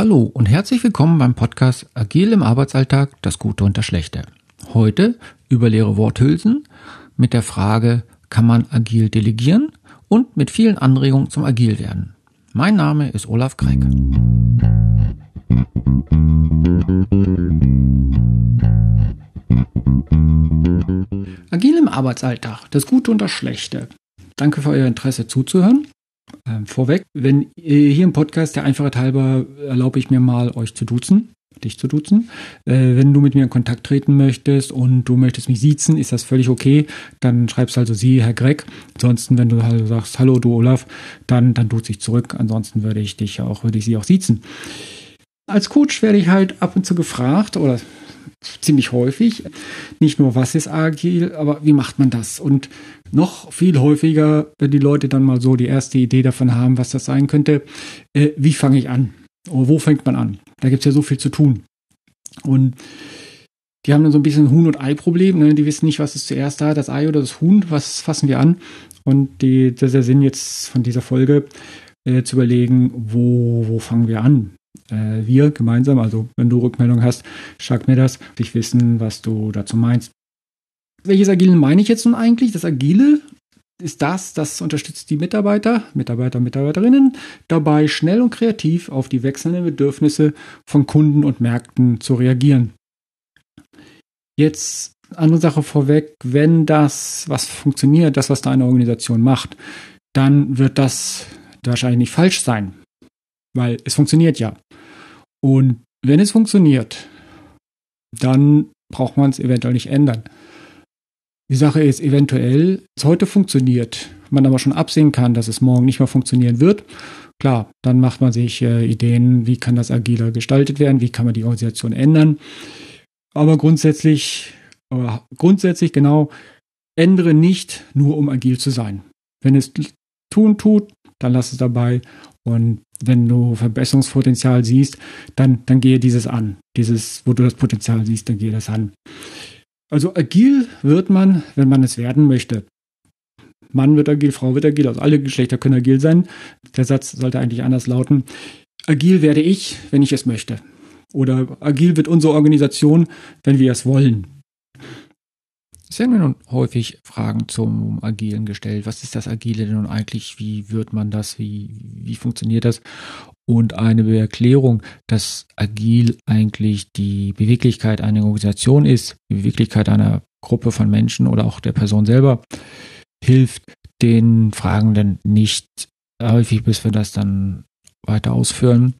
Hallo und herzlich willkommen beim Podcast Agil im Arbeitsalltag, das Gute und das Schlechte. Heute über leere Worthülsen mit der Frage, kann man agil delegieren und mit vielen Anregungen zum Agil werden. Mein Name ist Olaf Kreck. Agil im Arbeitsalltag, das Gute und das Schlechte. Danke für euer Interesse zuzuhören. Ähm, vorweg, wenn äh, hier im Podcast der Einfachheit halber erlaube ich mir mal, euch zu duzen, dich zu duzen. Äh, wenn du mit mir in Kontakt treten möchtest und du möchtest mich siezen, ist das völlig okay. Dann schreibst also sie, Herr Gregg. Ansonsten, wenn du halt sagst, hallo, du Olaf, dann, dann duze ich zurück. Ansonsten würde ich dich auch, würde ich sie auch siezen. Als Coach werde ich halt ab und zu gefragt oder ziemlich häufig. Nicht nur, was ist agil, aber wie macht man das? Und noch viel häufiger, wenn die Leute dann mal so die erste Idee davon haben, was das sein könnte, äh, wie fange ich an? Oder wo fängt man an? Da gibt es ja so viel zu tun. Und die haben dann so ein bisschen Huhn- und Ei-Problem. Ne? Die wissen nicht, was ist zuerst da, das Ei oder das Huhn. Was fassen wir an? Und die, das ist der Sinn jetzt von dieser Folge, äh, zu überlegen, wo, wo fangen wir an? äh, wir gemeinsam, also wenn du Rückmeldung hast, sag mir das, ich wissen, was du dazu meinst. Welches Agile meine ich jetzt nun eigentlich? Das Agile ist das, das unterstützt die Mitarbeiter, Mitarbeiter, Mitarbeiterinnen dabei, schnell und kreativ auf die wechselnden Bedürfnisse von Kunden und Märkten zu reagieren. Jetzt andere Sache vorweg, wenn das, was funktioniert, das, was deine Organisation macht, dann wird das wahrscheinlich nicht falsch sein, weil es funktioniert ja. Und wenn es funktioniert, dann braucht man es eventuell nicht ändern. Die Sache ist eventuell, es heute funktioniert, man aber schon absehen kann, dass es morgen nicht mehr funktionieren wird. Klar, dann macht man sich äh, Ideen, wie kann das agiler gestaltet werden, wie kann man die Organisation ändern. Aber grundsätzlich, äh, grundsätzlich genau, ändere nicht nur um agil zu sein. Wenn es tun tut, dann lass es dabei und wenn du Verbesserungspotenzial siehst, dann, dann gehe dieses an. Dieses, wo du das Potenzial siehst, dann gehe das an. Also agil wird man, wenn man es werden möchte. Mann wird agil, Frau wird agil, also alle Geschlechter können agil sein. Der Satz sollte eigentlich anders lauten. Agil werde ich, wenn ich es möchte. Oder agil wird unsere Organisation, wenn wir es wollen. Es werden mir nun häufig Fragen zum Agilen gestellt. Was ist das Agile denn nun eigentlich? Wie wird man das? Wie, wie funktioniert das? Und eine Erklärung, dass Agil eigentlich die Beweglichkeit einer Organisation ist, die Beweglichkeit einer Gruppe von Menschen oder auch der Person selber, hilft den Fragenden nicht häufig, bis wir das dann weiter ausführen.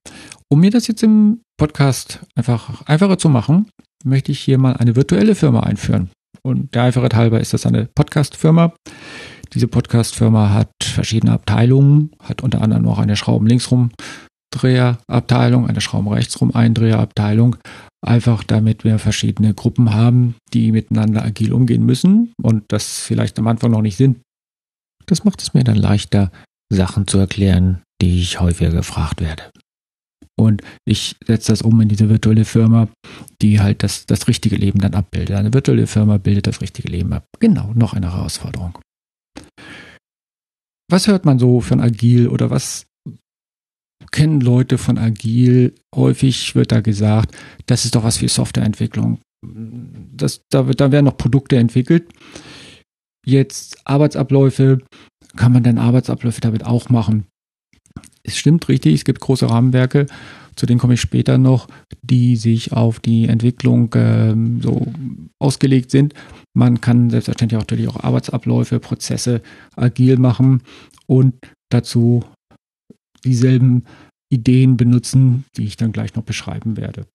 Um mir das jetzt im Podcast einfach einfacher zu machen, möchte ich hier mal eine virtuelle Firma einführen. Und der Einfachheit halber ist das eine Podcast-Firma. Diese Podcast-Firma hat verschiedene Abteilungen, hat unter anderem auch eine Schrauben linksrum Dreherabteilung, eine Schrauben rechtsrum Eindreherabteilung. Einfach damit wir verschiedene Gruppen haben, die miteinander agil umgehen müssen und das vielleicht am Anfang noch nicht sind. Das macht es mir dann leichter, Sachen zu erklären, die ich häufiger gefragt werde. Und ich setze das um in diese virtuelle Firma, die halt das, das richtige Leben dann abbildet. Eine virtuelle Firma bildet das richtige Leben ab. Genau, noch eine Herausforderung. Was hört man so von Agil oder was kennen Leute von Agil? Häufig wird da gesagt, das ist doch was für Softwareentwicklung. Das, da, da werden noch Produkte entwickelt. Jetzt Arbeitsabläufe, kann man denn Arbeitsabläufe damit auch machen? Es stimmt richtig, es gibt große Rahmenwerke, zu denen komme ich später noch, die sich auf die Entwicklung ähm, so ausgelegt sind. Man kann selbstverständlich auch natürlich auch Arbeitsabläufe, Prozesse agil machen und dazu dieselben Ideen benutzen, die ich dann gleich noch beschreiben werde.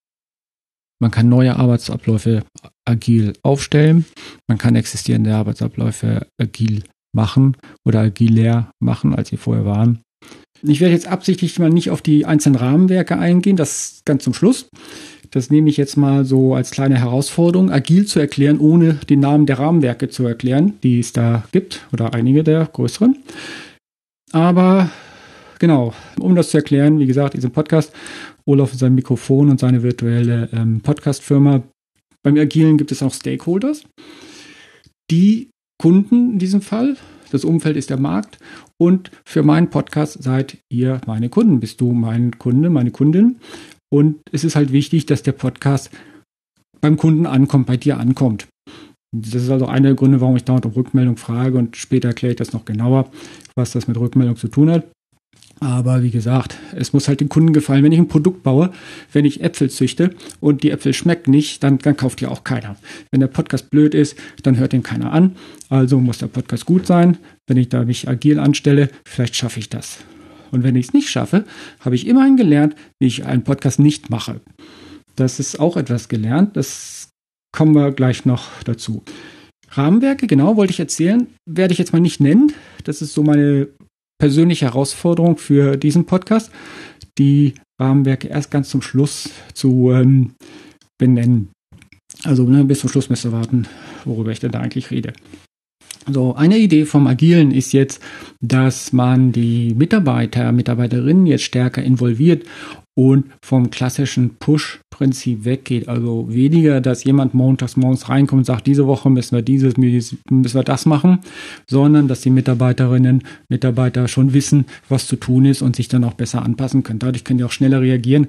Man kann neue Arbeitsabläufe agil aufstellen. Man kann existierende Arbeitsabläufe agil machen oder agiler machen, als sie vorher waren. Ich werde jetzt absichtlich mal nicht auf die einzelnen Rahmenwerke eingehen, das ganz zum Schluss. Das nehme ich jetzt mal so als kleine Herausforderung, agil zu erklären, ohne den Namen der Rahmenwerke zu erklären, die es da gibt, oder einige der größeren. Aber genau, um das zu erklären, wie gesagt, diesen Podcast, Olaf und sein Mikrofon und seine virtuelle ähm, Podcast-Firma. Beim Agilen gibt es auch Stakeholders. Die Kunden in diesem Fall, das Umfeld ist der Markt und für meinen Podcast seid ihr meine Kunden. Bist du mein Kunde, meine Kundin? Und es ist halt wichtig, dass der Podcast beim Kunden ankommt, bei dir ankommt. Das ist also einer der Gründe, warum ich dauernd um Rückmeldung frage und später erkläre ich das noch genauer, was das mit Rückmeldung zu tun hat. Aber wie gesagt, es muss halt den Kunden gefallen. Wenn ich ein Produkt baue, wenn ich Äpfel züchte und die Äpfel schmecken nicht, dann, dann kauft die auch keiner. Wenn der Podcast blöd ist, dann hört den keiner an. Also muss der Podcast gut sein. Wenn ich da mich agil anstelle, vielleicht schaffe ich das. Und wenn ich es nicht schaffe, habe ich immerhin gelernt, wie ich einen Podcast nicht mache. Das ist auch etwas gelernt. Das kommen wir gleich noch dazu. Rahmenwerke, genau, wollte ich erzählen, werde ich jetzt mal nicht nennen. Das ist so meine persönliche Herausforderung für diesen Podcast, die Rahmenwerke erst ganz zum Schluss zu ähm, benennen. Also ne, bis zum Schluss müsst ihr warten, worüber ich denn da eigentlich rede. So, eine Idee vom Agilen ist jetzt, dass man die Mitarbeiter, Mitarbeiterinnen jetzt stärker involviert und vom klassischen Push-Prinzip weggeht. Also weniger, dass jemand montags morgens reinkommt und sagt, diese Woche müssen wir dieses, müssen wir das machen, sondern dass die Mitarbeiterinnen, Mitarbeiter schon wissen, was zu tun ist und sich dann auch besser anpassen können. Dadurch können die auch schneller reagieren.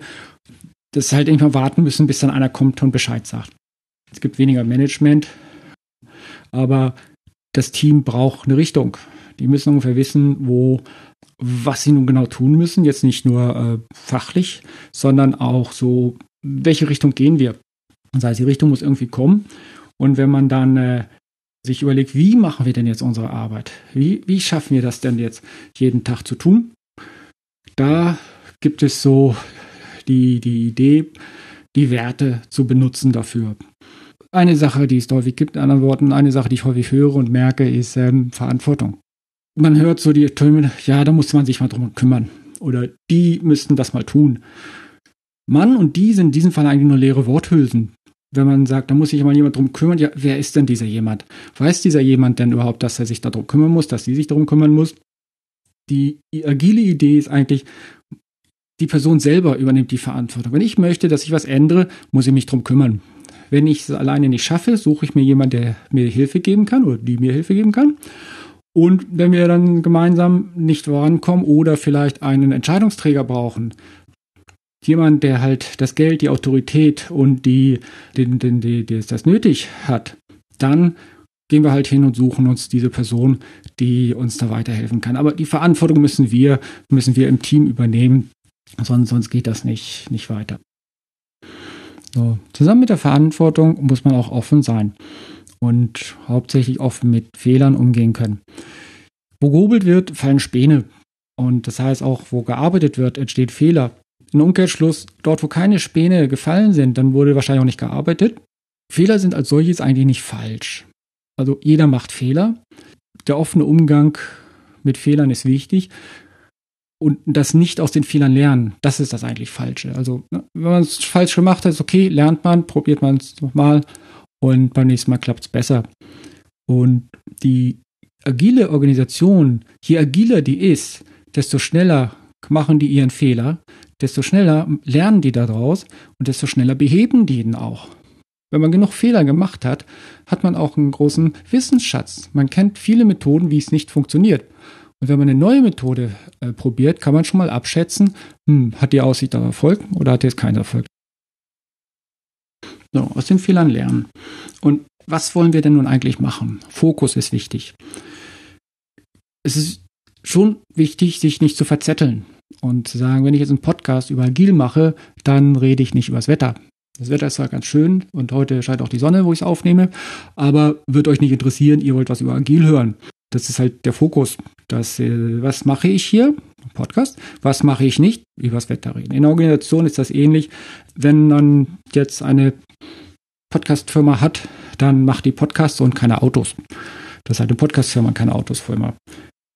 Das halt irgendwann warten müssen, bis dann einer kommt und Bescheid sagt. Es gibt weniger Management, aber das Team braucht eine Richtung. Die müssen ungefähr wissen, wo was sie nun genau tun müssen. Jetzt nicht nur äh, fachlich, sondern auch so, welche Richtung gehen wir. Das heißt, die Richtung muss irgendwie kommen. Und wenn man dann äh, sich überlegt, wie machen wir denn jetzt unsere Arbeit? Wie, wie schaffen wir das denn jetzt jeden Tag zu tun? Da gibt es so die, die Idee, die Werte zu benutzen dafür. Eine Sache, die es häufig gibt, in anderen Worten, eine Sache, die ich häufig höre und merke, ist ähm, Verantwortung man hört so die Töne, ja, da muss man sich mal drum kümmern. Oder die müssten das mal tun. Mann und die sind in diesem Fall eigentlich nur leere Worthülsen. Wenn man sagt, da muss sich mal jemand drum kümmern, ja, wer ist denn dieser jemand? Weiß dieser jemand denn überhaupt, dass er sich darum kümmern muss, dass sie sich darum kümmern muss? Die agile Idee ist eigentlich, die Person selber übernimmt die Verantwortung. Wenn ich möchte, dass ich was ändere, muss ich mich drum kümmern. Wenn ich es alleine nicht schaffe, suche ich mir jemanden, der mir Hilfe geben kann oder die mir Hilfe geben kann. Und wenn wir dann gemeinsam nicht vorankommen oder vielleicht einen Entscheidungsträger brauchen, jemand, der halt das Geld, die Autorität und die, den, den, die, die, das nötig hat, dann gehen wir halt hin und suchen uns diese Person, die uns da weiterhelfen kann. Aber die Verantwortung müssen wir, müssen wir im Team übernehmen, sonst, sonst geht das nicht, nicht weiter. So. Zusammen mit der Verantwortung muss man auch offen sein und hauptsächlich offen mit Fehlern umgehen können. Wo gehobelt wird, fallen Späne. Und das heißt auch, wo gearbeitet wird, entsteht Fehler. Ein Umkehrschluss, dort wo keine Späne gefallen sind, dann wurde wahrscheinlich auch nicht gearbeitet. Fehler sind als solches eigentlich nicht falsch. Also jeder macht Fehler. Der offene Umgang mit Fehlern ist wichtig. Und das nicht aus den Fehlern lernen, das ist das eigentlich Falsche. Also, ne, wenn man es falsch gemacht hat, ist okay, lernt man, probiert man es nochmal und beim nächsten Mal klappt es besser. Und die agile Organisation, je agiler die ist, desto schneller machen die ihren Fehler, desto schneller lernen die daraus und desto schneller beheben die ihn auch. Wenn man genug Fehler gemacht hat, hat man auch einen großen Wissensschatz. Man kennt viele Methoden, wie es nicht funktioniert. Und wenn man eine neue Methode äh, probiert, kann man schon mal abschätzen, hm, hat die Aussicht auf Erfolg oder hat die jetzt keinen Erfolg. So, aus den Fehlern lernen. Und was wollen wir denn nun eigentlich machen? Fokus ist wichtig. Es ist schon wichtig, sich nicht zu verzetteln und zu sagen, wenn ich jetzt einen Podcast über Agil mache, dann rede ich nicht über das Wetter. Das Wetter ist zwar ganz schön und heute scheint auch die Sonne, wo ich es aufnehme, aber wird euch nicht interessieren, ihr wollt was über Agil hören. Das ist halt der Fokus. Das, äh, was mache ich hier? Podcast. Was mache ich nicht? Über das Wetter reden. In der Organisation ist das ähnlich. Wenn man jetzt eine Podcast-Firma hat, dann macht die Podcasts und keine Autos. Das hat eine Podcast-Firma keine Autos Firma.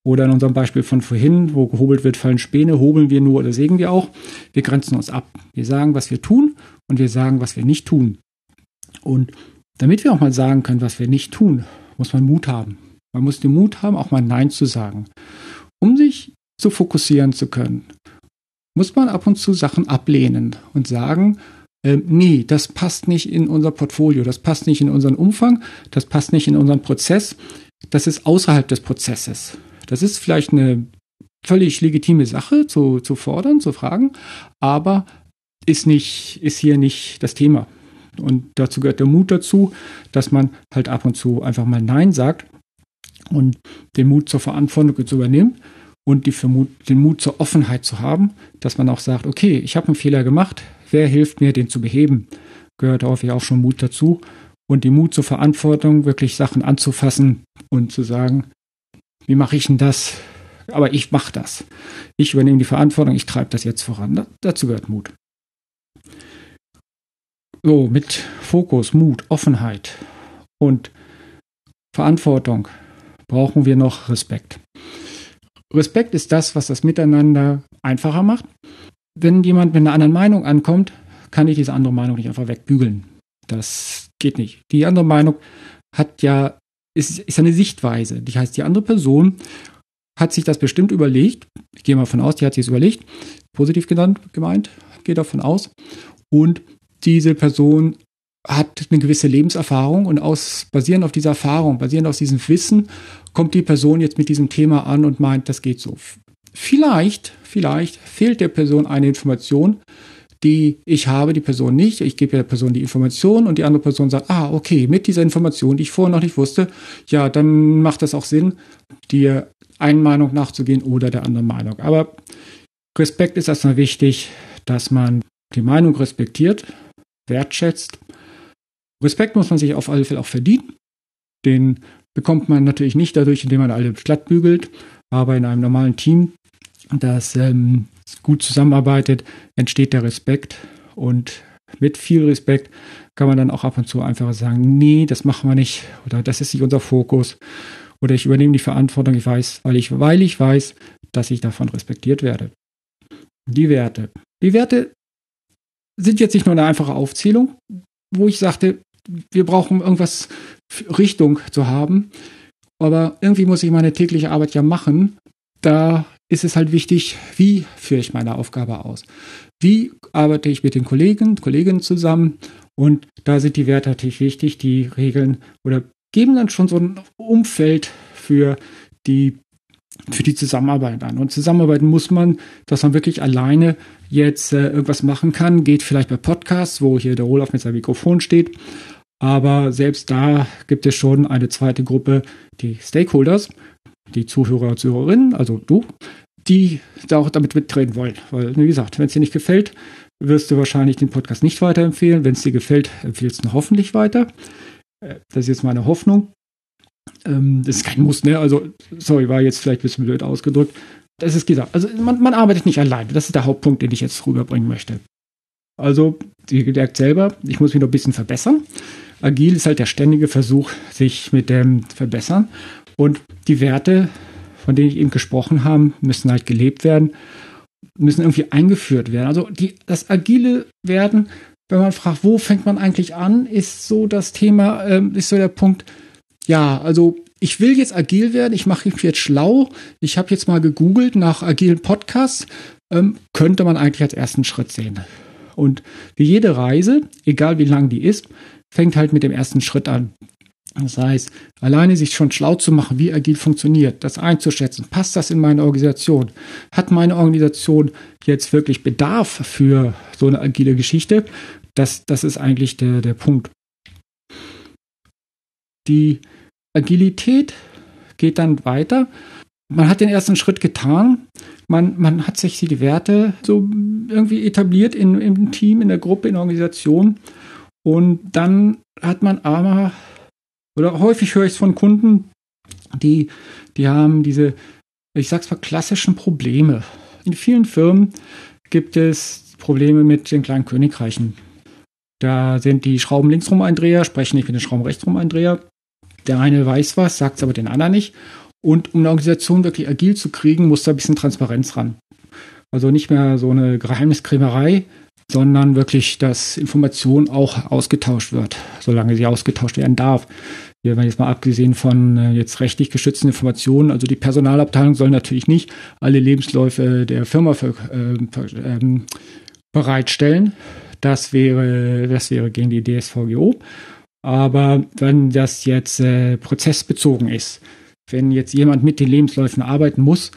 Oder in unserem Beispiel von vorhin, wo gehobelt wird, fallen Späne, hobeln wir nur oder sägen wir auch. Wir grenzen uns ab. Wir sagen, was wir tun und wir sagen, was wir nicht tun. Und damit wir auch mal sagen können, was wir nicht tun, muss man Mut haben. Man muss den Mut haben, auch mal Nein zu sagen. Um sich zu fokussieren zu können, muss man ab und zu Sachen ablehnen und sagen, äh, nee, das passt nicht in unser Portfolio, das passt nicht in unseren Umfang, das passt nicht in unseren Prozess, das ist außerhalb des Prozesses. Das ist vielleicht eine völlig legitime Sache zu, zu fordern, zu fragen, aber ist nicht, ist hier nicht das Thema. Und dazu gehört der Mut dazu, dass man halt ab und zu einfach mal Nein sagt und den Mut zur Verantwortung zu übernehmen und die Vermut, den Mut zur Offenheit zu haben, dass man auch sagt, okay, ich habe einen Fehler gemacht, wer hilft mir, den zu beheben? Gehört häufig auch schon Mut dazu. Und die Mut zur Verantwortung, wirklich Sachen anzufassen und zu sagen, wie mache ich denn das? Aber ich mache das. Ich übernehme die Verantwortung, ich treibe das jetzt voran. dazu gehört Mut. So, mit Fokus, Mut, Offenheit und Verantwortung brauchen wir noch Respekt. Respekt ist das, was das Miteinander einfacher macht. Wenn jemand mit einer anderen Meinung ankommt, kann ich diese andere Meinung nicht einfach wegbügeln. Das geht nicht. Die andere Meinung hat ja, ist, ist eine Sichtweise. Das heißt, die andere Person hat sich das bestimmt überlegt. Ich gehe mal von aus, die hat sich es überlegt. Positiv genannt, gemeint, gehe davon aus. Und diese Person hat eine gewisse Lebenserfahrung und aus, basierend auf dieser Erfahrung, basierend auf diesem Wissen, kommt die Person jetzt mit diesem Thema an und meint, das geht so. Vielleicht, vielleicht fehlt der Person eine Information, die ich habe, die Person nicht. Ich gebe der Person die Information und die andere Person sagt, ah, okay, mit dieser Information, die ich vorher noch nicht wusste, ja, dann macht das auch Sinn, dir einen Meinung nachzugehen oder der anderen Meinung. Aber Respekt ist erstmal wichtig, dass man die Meinung respektiert, wertschätzt. Respekt muss man sich auf alle Fälle auch verdienen. Den bekommt man natürlich nicht dadurch, indem man alle glatt bügelt, aber in einem normalen Team, das ähm, gut zusammenarbeitet, entsteht der Respekt und mit viel Respekt kann man dann auch ab und zu einfach sagen, nee, das machen wir nicht oder das ist nicht unser Fokus oder ich übernehme die Verantwortung, ich weiß, weil ich, weil ich weiß, dass ich davon respektiert werde. Die Werte. Die Werte sind jetzt nicht nur eine einfache Aufzählung, wo ich sagte, wir brauchen irgendwas Richtung zu haben. Aber irgendwie muss ich meine tägliche Arbeit ja machen. Da ist es halt wichtig, wie führe ich meine Aufgabe aus? Wie arbeite ich mit den Kollegen, Kolleginnen zusammen? Und da sind die Werte natürlich wichtig, die Regeln oder geben dann schon so ein Umfeld für die für die Zusammenarbeit an. Und zusammenarbeiten muss man, dass man wirklich alleine jetzt äh, irgendwas machen kann. Geht vielleicht bei Podcasts, wo hier der Olaf mit seinem Mikrofon steht. Aber selbst da gibt es schon eine zweite Gruppe, die Stakeholders, die Zuhörer Zuhörerinnen, also du, die da auch damit mitreden wollen. Weil, wie gesagt, wenn es dir nicht gefällt, wirst du wahrscheinlich den Podcast nicht weiterempfehlen. Wenn es dir gefällt, empfiehlst du ihn hoffentlich weiter. Äh, das ist jetzt meine Hoffnung. Ähm, das ist kein Muss, ne? Also, sorry, war jetzt vielleicht ein bisschen blöd ausgedrückt. Das ist gesagt. Also, man, man arbeitet nicht alleine. Das ist der Hauptpunkt, den ich jetzt rüberbringen möchte. Also, wie gesagt selber, ich muss mich noch ein bisschen verbessern. Agil ist halt der ständige Versuch, sich mit dem verbessern. Und die Werte, von denen ich eben gesprochen habe, müssen halt gelebt werden, müssen irgendwie eingeführt werden. Also die, das agile Werden, wenn man fragt, wo fängt man eigentlich an, ist so das Thema, ähm, ist so der Punkt, ja, also ich will jetzt agil werden, ich mache mich jetzt schlau. Ich habe jetzt mal gegoogelt nach agilen Podcasts, ähm, könnte man eigentlich als ersten Schritt sehen. Und wie jede Reise, egal wie lang die ist, fängt halt mit dem ersten Schritt an. Das heißt, alleine sich schon schlau zu machen, wie agil funktioniert, das einzuschätzen, passt das in meine Organisation? Hat meine Organisation jetzt wirklich Bedarf für so eine agile Geschichte? Das, das ist eigentlich der, der Punkt. Die Agilität geht dann weiter. Man hat den ersten Schritt getan. Man, man hat sich die Werte so irgendwie etabliert in, im Team, in der Gruppe, in der Organisation. Und dann hat man aber, oder häufig höre ich es von Kunden, die, die haben diese, ich sag's mal, klassischen Probleme. In vielen Firmen gibt es Probleme mit den kleinen Königreichen. Da sind die Schrauben linksrum-Eindreher, sprechen nicht mit den Schrauben rechtsrum-Eindreher. Der eine weiß was, sagt es aber den anderen nicht. Und um eine Organisation wirklich agil zu kriegen, muss da ein bisschen Transparenz ran. Also nicht mehr so eine Geheimniskrämerei, sondern wirklich, dass Information auch ausgetauscht wird, solange sie ausgetauscht werden darf. Wir haben jetzt mal abgesehen von äh, jetzt rechtlich geschützten Informationen, also die Personalabteilung soll natürlich nicht alle Lebensläufe der Firma für, äh, äh, bereitstellen. Das wäre, das wäre gegen die DSVGO. Aber wenn das jetzt äh, prozessbezogen ist, wenn jetzt jemand mit den Lebensläufen arbeiten muss,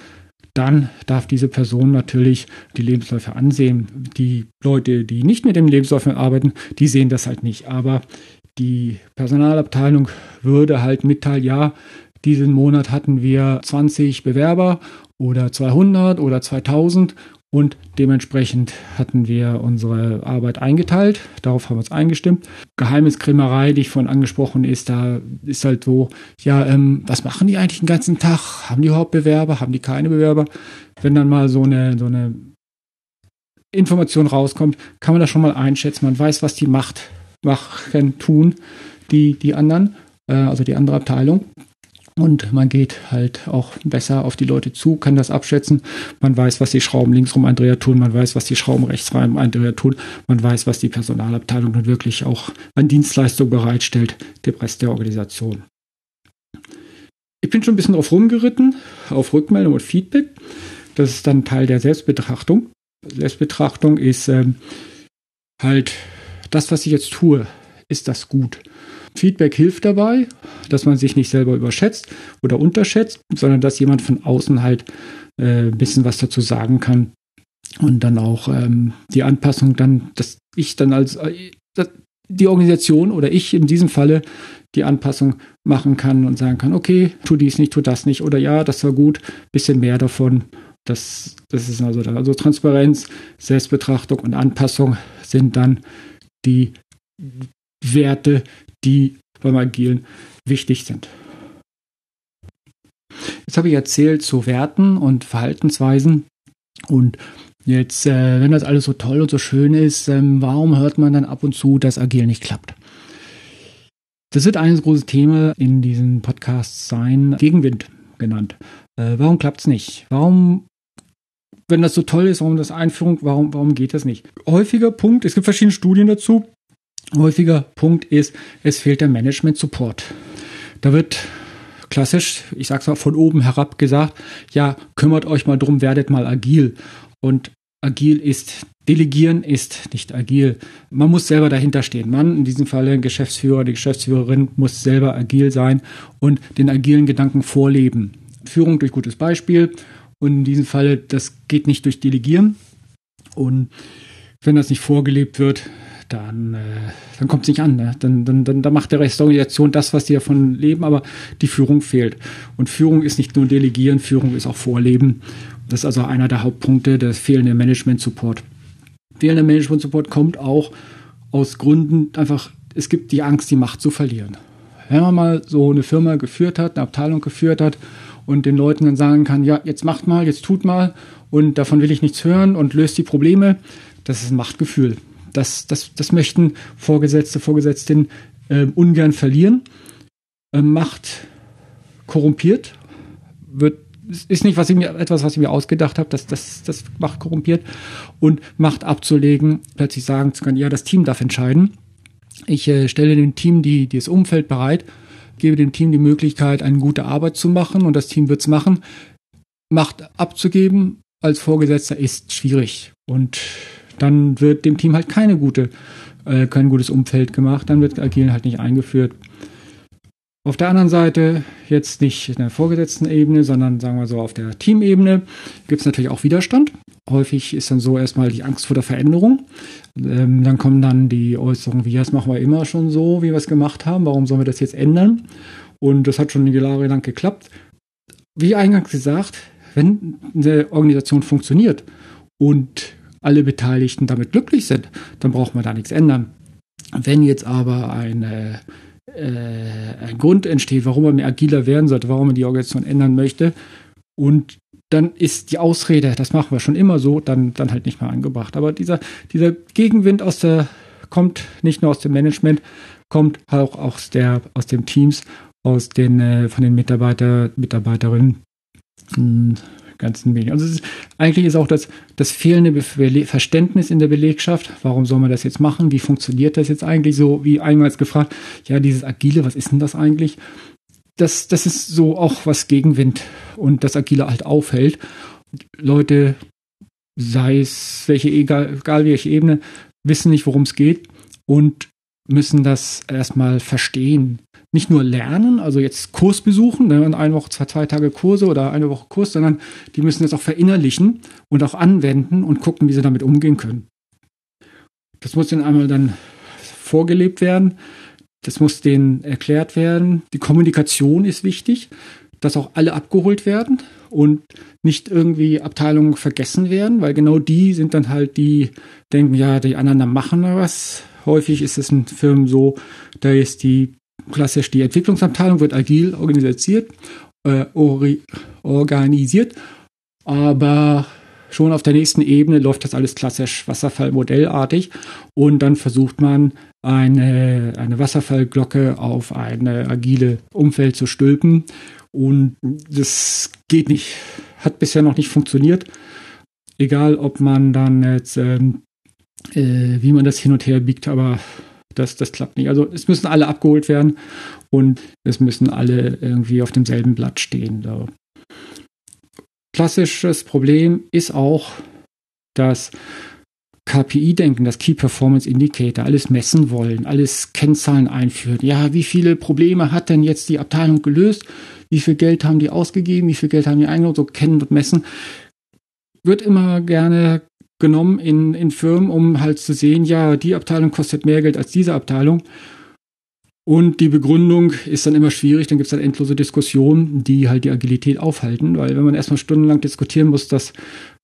dann darf diese Person natürlich die Lebensläufe ansehen. Die Leute, die nicht mit dem Lebenslauf arbeiten, die sehen das halt nicht. Aber die Personalabteilung würde halt mitteilen, ja, diesen Monat hatten wir 20 Bewerber oder 200 oder 2000 und dementsprechend hatten wir unsere Arbeit eingeteilt. Darauf haben wir uns eingestimmt. Geheimniskrämerei, die ich vorhin angesprochen ist, da ist halt so, ja, ähm, was machen die eigentlich den ganzen Tag? Haben die überhaupt Bewerber? Haben die keine Bewerber? Wenn dann mal so eine, so eine Information rauskommt, kann man das schon mal einschätzen. Man weiß, was die macht, machen, tun, die, die anderen, äh, also die andere Abteilung. Und man geht halt auch besser auf die Leute zu, kann das abschätzen. Man weiß, was die Schrauben linksrum Andrea tun, man weiß, was die Schrauben rechtsrum Andrea tun, man weiß, was die Personalabteilung dann wirklich auch an Dienstleistung bereitstellt, dem Rest der Organisation. Ich bin schon ein bisschen drauf rumgeritten, auf Rückmeldung und Feedback. Das ist dann Teil der Selbstbetrachtung. Selbstbetrachtung ist ähm, halt das, was ich jetzt tue, ist das gut? Feedback hilft dabei, dass man sich nicht selber überschätzt oder unterschätzt, sondern dass jemand von außen halt äh, ein bisschen was dazu sagen kann und dann auch ähm, die Anpassung dann, dass ich dann als äh, die Organisation oder ich in diesem Falle die Anpassung machen kann und sagen kann, okay, tu dies nicht, tu das nicht oder ja, das war gut, bisschen mehr davon. Das, das ist also da. Also Transparenz, Selbstbetrachtung und Anpassung sind dann die Werte, die beim Agilen wichtig sind. Jetzt habe ich erzählt zu Werten und Verhaltensweisen und jetzt, äh, wenn das alles so toll und so schön ist, ähm, warum hört man dann ab und zu, dass Agil nicht klappt? Das wird ein großes Thema in diesen Podcasts sein, Gegenwind genannt. Äh, warum klappt es nicht? Warum wenn das so toll ist, warum das Einführung, warum, warum geht das nicht? Häufiger Punkt, es gibt verschiedene Studien dazu, häufiger Punkt ist, es fehlt der Management-Support. Da wird klassisch, ich sag's mal von oben herab gesagt, ja, kümmert euch mal drum, werdet mal agil. Und agil ist, delegieren ist nicht agil. Man muss selber dahinter stehen. Man, in diesem Fall ein Geschäftsführer, die Geschäftsführerin muss selber agil sein und den agilen Gedanken vorleben. Führung durch gutes Beispiel. Und in diesem Fall, das geht nicht durch Delegieren. Und wenn das nicht vorgelebt wird, dann, äh, dann kommt es nicht an. Ne? Dann, dann, dann, dann macht der Rest der Organisation das, was die davon leben, aber die Führung fehlt. Und Führung ist nicht nur Delegieren, Führung ist auch Vorleben. Das ist also einer der Hauptpunkte, der fehlende Management-Support. Fehlender Management-Support kommt auch aus Gründen einfach, es gibt die Angst, die Macht zu verlieren. Wenn man mal so eine Firma geführt hat, eine Abteilung geführt hat und den Leuten dann sagen kann, ja, jetzt macht mal, jetzt tut mal und davon will ich nichts hören und löst die Probleme, das ist ein Machtgefühl. Das, das, das möchten Vorgesetzte, Vorgesetzten äh, ungern verlieren. Äh, Macht korrumpiert, wird ist nicht was ich mir, etwas, was ich mir ausgedacht habe, dass das, das Macht korrumpiert und Macht abzulegen, plötzlich sagen zu können, ja, das Team darf entscheiden. Ich äh, stelle dem Team die, das Umfeld bereit, gebe dem Team die Möglichkeit, eine gute Arbeit zu machen und das Team wird es machen. Macht abzugeben als Vorgesetzter ist schwierig und dann wird dem Team halt keine gute, äh, kein gutes Umfeld gemacht, dann wird Agilen halt nicht eingeführt. Auf der anderen Seite, jetzt nicht in der vorgesetzten Ebene, sondern sagen wir so auf der Teamebene, gibt es natürlich auch Widerstand. Häufig ist dann so erstmal die Angst vor der Veränderung. Ähm, dann kommen dann die Äußerungen wie, das machen wir immer schon so, wie wir es gemacht haben, warum sollen wir das jetzt ändern? Und das hat schon Jahre lang geklappt. Wie eingangs gesagt, wenn eine Organisation funktioniert und alle Beteiligten damit glücklich sind, dann braucht man da nichts ändern. Wenn jetzt aber eine, äh, ein Grund entsteht, warum man mehr agiler werden sollte, warum man die Organisation ändern möchte, und dann ist die Ausrede, das machen wir schon immer so, dann, dann halt nicht mehr angebracht. Aber dieser, dieser Gegenwind aus der, kommt nicht nur aus dem Management, kommt auch aus der, aus den Teams, aus den, äh, von den Mitarbeiter, Mitarbeiterinnen. Ganzen Medien. Also ist, eigentlich ist auch das, das fehlende Verständnis in der Belegschaft, warum soll man das jetzt machen, wie funktioniert das jetzt eigentlich so, wie einmal gefragt, ja, dieses Agile, was ist denn das eigentlich? Das, das ist so auch was Gegenwind und das Agile halt aufhält. Leute, sei es welche, egal, egal welche Ebene, wissen nicht, worum es geht und müssen das erstmal verstehen, nicht nur lernen, also jetzt Kurs besuchen, ne, eine Woche, zwei, zwei Tage Kurse oder eine Woche Kurs, sondern die müssen das auch verinnerlichen und auch anwenden und gucken, wie sie damit umgehen können. Das muss dann einmal dann vorgelebt werden. Das muss denen erklärt werden. Die Kommunikation ist wichtig, dass auch alle abgeholt werden und nicht irgendwie Abteilungen vergessen werden, weil genau die sind dann halt die, denken, ja, die anderen machen da was. Häufig ist es in Firmen so, da ist die klassisch die Entwicklungsabteilung, wird agil organisiert, äh, organisiert, aber schon auf der nächsten Ebene läuft das alles klassisch Wasserfallmodellartig und dann versucht man eine, eine Wasserfallglocke auf eine agile Umfeld zu stülpen und das geht nicht, hat bisher noch nicht funktioniert. Egal, ob man dann jetzt, ähm, äh, wie man das hin und her biegt, aber das, das klappt nicht. Also es müssen alle abgeholt werden und es müssen alle irgendwie auf demselben Blatt stehen. So. Klassisches Problem ist auch das KPI-Denken, das Key Performance Indicator, alles messen wollen, alles Kennzahlen einführen. Ja, wie viele Probleme hat denn jetzt die Abteilung gelöst? Wie viel Geld haben die ausgegeben? Wie viel Geld haben die eingenommen? So kennen und messen. Wird immer gerne genommen in, in Firmen, um halt zu sehen, ja, die Abteilung kostet mehr Geld als diese Abteilung. Und die Begründung ist dann immer schwierig, dann gibt es dann endlose Diskussionen, die halt die Agilität aufhalten, weil wenn man erstmal stundenlang diskutieren muss, dass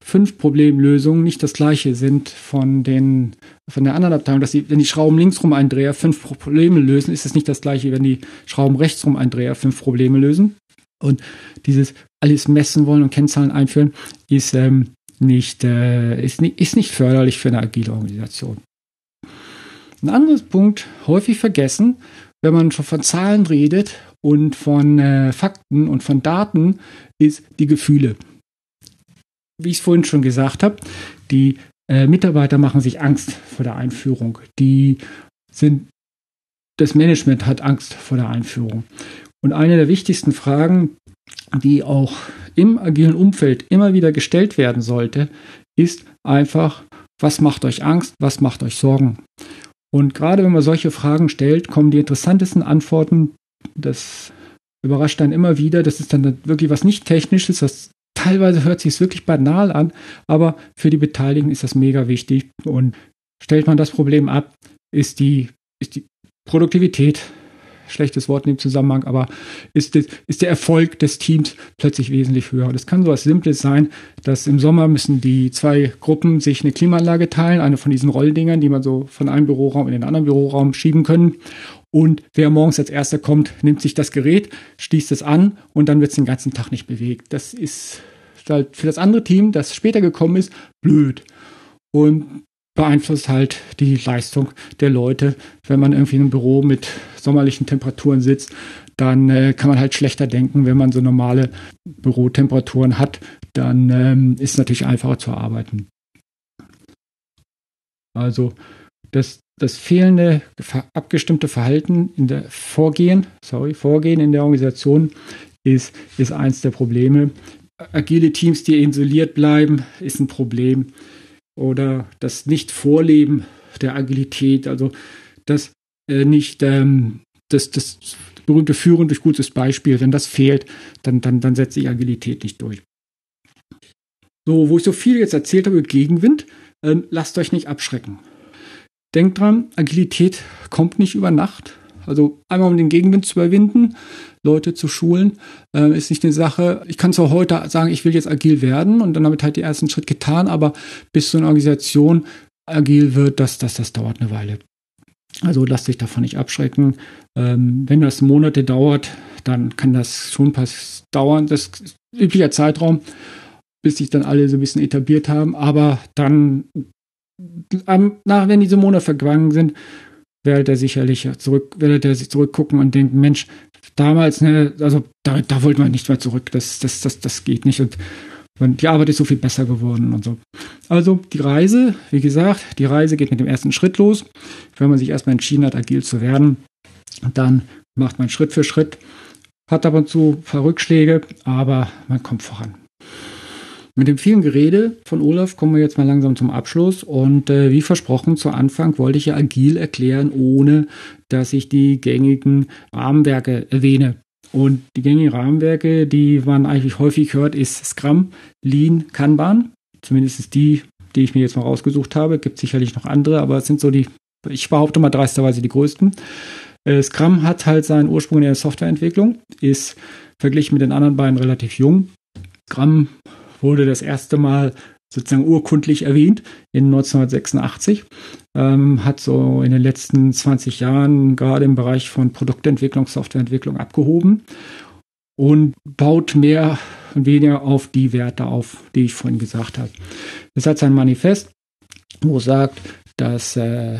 fünf Problemlösungen nicht das gleiche sind von den von der anderen Abteilung, dass die, wenn die Schrauben linksrum ein Dreher fünf Probleme lösen, ist es nicht das gleiche, wenn die Schrauben rechtsrum ein Dreher fünf Probleme lösen. Und dieses alles messen wollen und Kennzahlen einführen, ist ähm, nicht, äh, ist, nicht, ist nicht förderlich für eine agile Organisation. Ein anderes Punkt, häufig vergessen, wenn man schon von Zahlen redet und von äh, Fakten und von Daten, ist die Gefühle. Wie ich es vorhin schon gesagt habe, die äh, Mitarbeiter machen sich Angst vor der Einführung. Die sind, das Management hat Angst vor der Einführung. Und eine der wichtigsten Fragen, die auch im agilen Umfeld immer wieder gestellt werden sollte, ist einfach, was macht euch Angst, was macht euch Sorgen? Und gerade wenn man solche Fragen stellt, kommen die interessantesten Antworten. Das überrascht dann immer wieder. Das ist dann wirklich was nicht Technisches. Das teilweise hört sich wirklich banal an, aber für die Beteiligten ist das mega wichtig. Und stellt man das Problem ab, ist die, ist die Produktivität schlechtes Wort in dem Zusammenhang, aber ist, das, ist der Erfolg des Teams plötzlich wesentlich höher. Das kann so was Simples sein, dass im Sommer müssen die zwei Gruppen sich eine Klimaanlage teilen, eine von diesen Rolldingern, die man so von einem Büroraum in den anderen Büroraum schieben können. Und wer morgens als erster kommt, nimmt sich das Gerät, schließt es an und dann wird es den ganzen Tag nicht bewegt. Das ist halt für das andere Team, das später gekommen ist, blöd. Und beeinflusst halt die Leistung der Leute. Wenn man irgendwie in einem Büro mit sommerlichen Temperaturen sitzt, dann äh, kann man halt schlechter denken. Wenn man so normale Bürotemperaturen hat, dann ähm, ist es natürlich einfacher zu arbeiten. Also das, das fehlende abgestimmte Verhalten in der Vorgehen, sorry, Vorgehen in der Organisation ist, ist eins der Probleme. Agile Teams, die isoliert bleiben, ist ein Problem oder das Nicht-Vorleben der Agilität, also das äh, nicht ähm, das, das berühmte Führen durch gutes Beispiel, wenn das fehlt, dann, dann, dann setzt sich Agilität nicht durch. So, wo ich so viel jetzt erzählt habe über Gegenwind, ähm, lasst euch nicht abschrecken. Denkt dran, Agilität kommt nicht über Nacht. Also einmal um den Gegenwind zu überwinden, Leute zu schulen, äh, ist nicht eine Sache. Ich kann zwar heute sagen, ich will jetzt agil werden und dann damit halt die ersten Schritt getan, aber bis so eine Organisation agil wird, das, das, das dauert eine Weile. Also lasst sich davon nicht abschrecken. Ähm, wenn das Monate dauert, dann kann das schon pass dauern. Das ist üblicher Zeitraum, bis sich dann alle so ein bisschen etabliert haben. Aber dann, ähm, nach, wenn diese Monate vergangen sind, werdet ihr sicherlich zurück, werdet ihr sich zurückgucken und denken, Mensch, damals, ne, also da, da wollte man nicht mehr zurück. Das, das, das, das geht nicht. Und, und die Arbeit ist so viel besser geworden und so. Also die Reise, wie gesagt, die Reise geht mit dem ersten Schritt los. Wenn man sich erstmal entschieden hat, agil zu werden, dann macht man Schritt für Schritt, hat ab und zu ein paar Rückschläge, aber man kommt voran. Mit dem vielen Gerede von Olaf kommen wir jetzt mal langsam zum Abschluss. Und äh, wie versprochen, zu Anfang wollte ich ja agil erklären, ohne dass ich die gängigen Rahmenwerke erwähne. Und die gängigen Rahmenwerke, die man eigentlich häufig hört, ist Scrum, Lean, Kanban. Zumindest ist die, die ich mir jetzt mal rausgesucht habe. Gibt sicherlich noch andere, aber es sind so die, ich behaupte mal dreisterweise die größten. Äh, Scrum hat halt seinen Ursprung in der Softwareentwicklung, ist verglichen mit den anderen beiden relativ jung. Scrum wurde das erste Mal sozusagen urkundlich erwähnt in 1986, ähm, hat so in den letzten 20 Jahren gerade im Bereich von Produktentwicklung, Softwareentwicklung abgehoben und baut mehr und weniger auf die Werte auf, die ich vorhin gesagt habe. Das hat sein Manifest, wo es sagt, dass äh,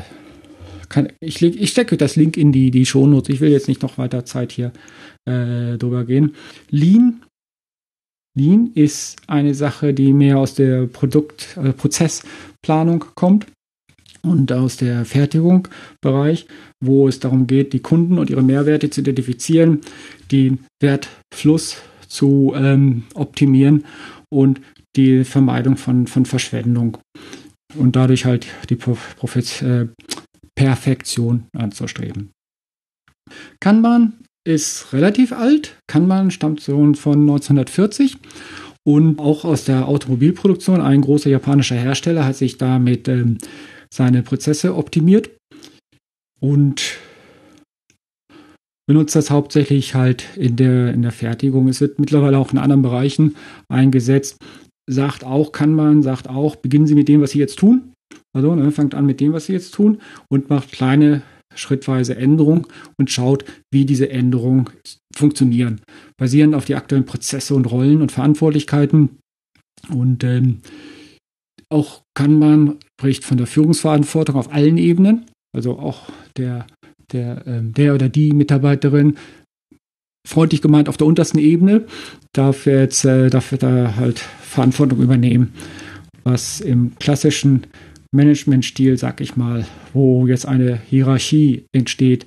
kann, ich, ich stecke das Link in die, die Shownotes. Ich will jetzt nicht noch weiter Zeit hier äh, drüber gehen. Lean Lean ist eine Sache, die mehr aus der Produkt-, äh, Prozessplanung kommt und aus der Fertigungsbereich, wo es darum geht, die Kunden und ihre Mehrwerte zu identifizieren, den Wertfluss zu ähm, optimieren und die Vermeidung von, von Verschwendung und dadurch halt die Prof äh, Perfektion anzustreben. Kanban ist relativ alt. Kanban stammt so von 1940 und auch aus der Automobilproduktion. Ein großer japanischer Hersteller hat sich damit ähm, seine Prozesse optimiert und benutzt das hauptsächlich halt in der, in der Fertigung. Es wird mittlerweile auch in anderen Bereichen eingesetzt. Sagt auch, kann man, sagt auch, beginnen Sie mit dem, was Sie jetzt tun. Also ne, fangt an mit dem, was Sie jetzt tun und macht kleine schrittweise Änderung und schaut, wie diese Änderungen funktionieren. Basierend auf die aktuellen Prozesse und Rollen und Verantwortlichkeiten. Und ähm, auch kann man, spricht von der Führungsverantwortung auf allen Ebenen, also auch der, der, ähm, der oder die Mitarbeiterin, freundlich gemeint auf der untersten Ebene, darf jetzt äh, darf da halt Verantwortung übernehmen, was im klassischen Managementstil, sag ich mal, wo jetzt eine Hierarchie entsteht,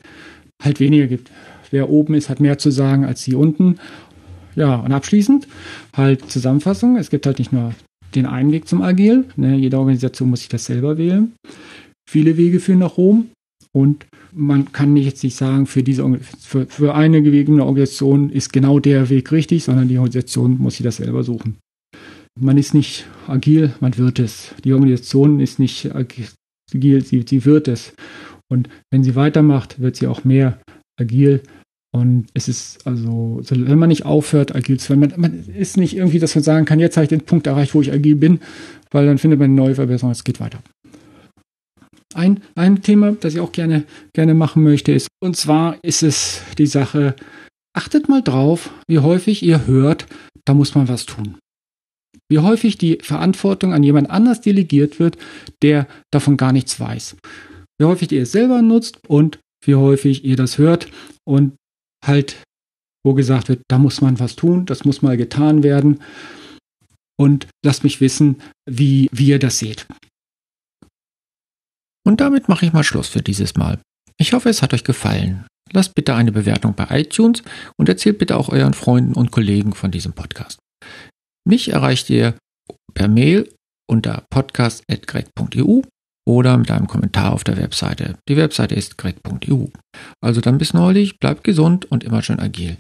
halt weniger gibt. Wer oben ist, hat mehr zu sagen als die unten. Ja, und abschließend halt Zusammenfassung. Es gibt halt nicht nur den einen Weg zum Agil. Ne? Jede Organisation muss sich das selber wählen. Viele Wege führen nach Rom. Und man kann nicht jetzt nicht sagen, für diese für, für eine gewegene Organisation ist genau der Weg richtig, sondern die Organisation muss sich das selber suchen. Man ist nicht agil, man wird es. Die Organisation ist nicht agil, sie, sie wird es. Und wenn sie weitermacht, wird sie auch mehr agil. Und es ist also, wenn man nicht aufhört, agil zu werden, man, man ist nicht irgendwie, dass man sagen kann, jetzt habe ich den Punkt erreicht, wo ich agil bin, weil dann findet man eine neue Verbesserung, es geht weiter. Ein, ein Thema, das ich auch gerne, gerne machen möchte, ist, und zwar ist es die Sache, achtet mal drauf, wie häufig ihr hört, da muss man was tun wie häufig die Verantwortung an jemand anders delegiert wird, der davon gar nichts weiß. Wie häufig ihr es selber nutzt und wie häufig ihr das hört und halt, wo gesagt wird, da muss man was tun, das muss mal getan werden. Und lasst mich wissen, wie, wie ihr das seht. Und damit mache ich mal Schluss für dieses Mal. Ich hoffe, es hat euch gefallen. Lasst bitte eine Bewertung bei iTunes und erzählt bitte auch euren Freunden und Kollegen von diesem Podcast. Mich erreicht ihr per Mail unter podcast.greg.eu oder mit einem Kommentar auf der Webseite. Die Webseite ist greg.eu. Also dann bis neulich, bleibt gesund und immer schön agil.